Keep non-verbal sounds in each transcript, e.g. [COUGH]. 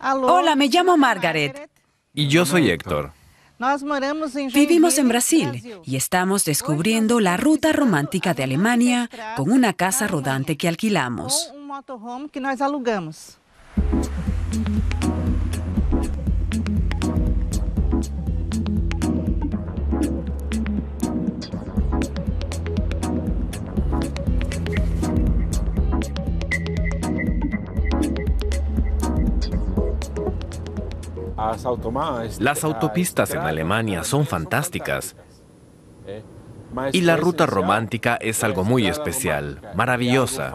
Hola, me llamo Margaret. Y yo soy Héctor. Vivimos en Brasil y estamos descubriendo la ruta romántica de Alemania con una casa rodante que alquilamos. Las autopistas en Alemania son fantásticas. Y la ruta romántica es algo muy especial, maravillosa.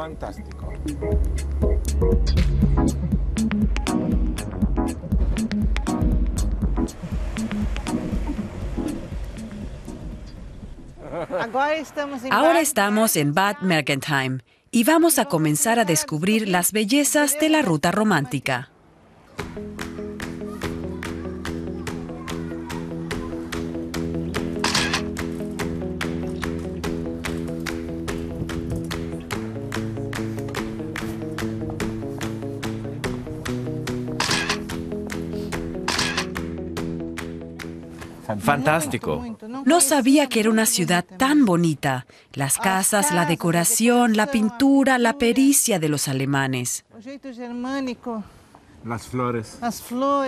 Ahora estamos en Bad Mergentheim y vamos a comenzar a descubrir las bellezas de la ruta romántica. Fantástico. No sabía que era una ciudad tan bonita. Las casas, la decoración, la pintura, la pericia de los alemanes. Las flores.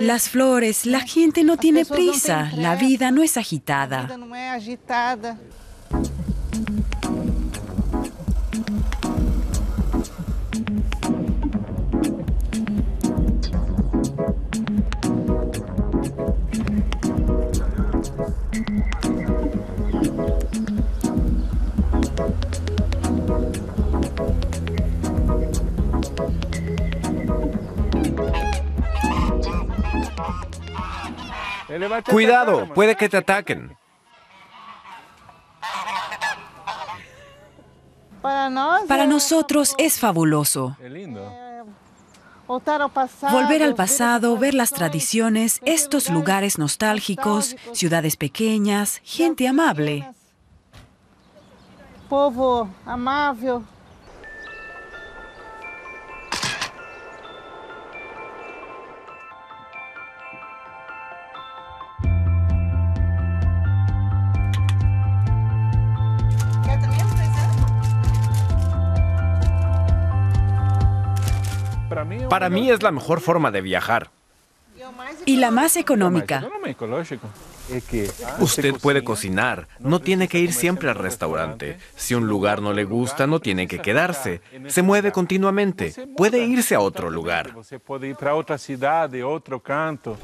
Las flores, la gente no tiene prisa, la vida no es agitada. Cuidado, puede que te ataquen. Para nosotros es fabuloso. Volver al pasado, ver las tradiciones, estos lugares nostálgicos, ciudades pequeñas, gente amable. Povo amável. Para mí es la mejor forma de viajar. Y la más económica. Usted puede cocinar, no tiene que ir siempre al restaurante. Si un lugar no le gusta, no tiene que quedarse. Se mueve continuamente, puede irse a otro lugar. puede ir para otra ciudad, otro canto.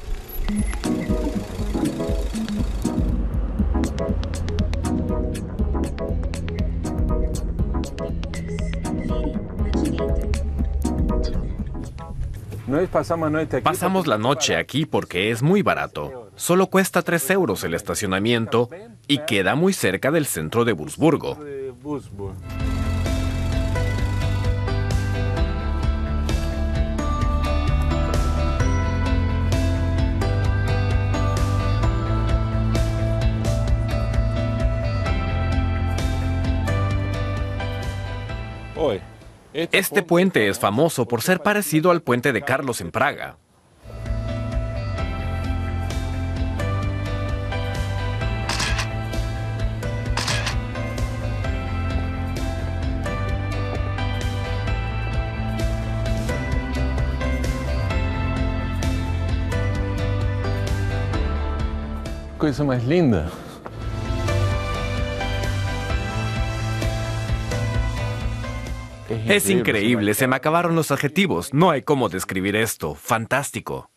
Pasamos la noche aquí porque es muy barato. Solo cuesta 3 euros el estacionamiento y queda muy cerca del centro de Wurzburgo. Hoy. Este puente es famoso por ser parecido al puente de Carlos en Praga. Cosa más linda. Es increíble, se me acabaron los adjetivos. No hay cómo describir esto. Fantástico.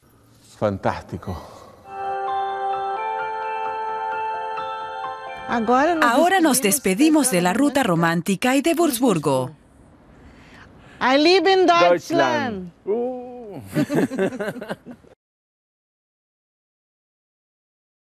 Fantástico. Ahora nos despedimos de la ruta romántica y de Wurzburgo. I live in Deutschland. [LAUGHS] [LAUGHS]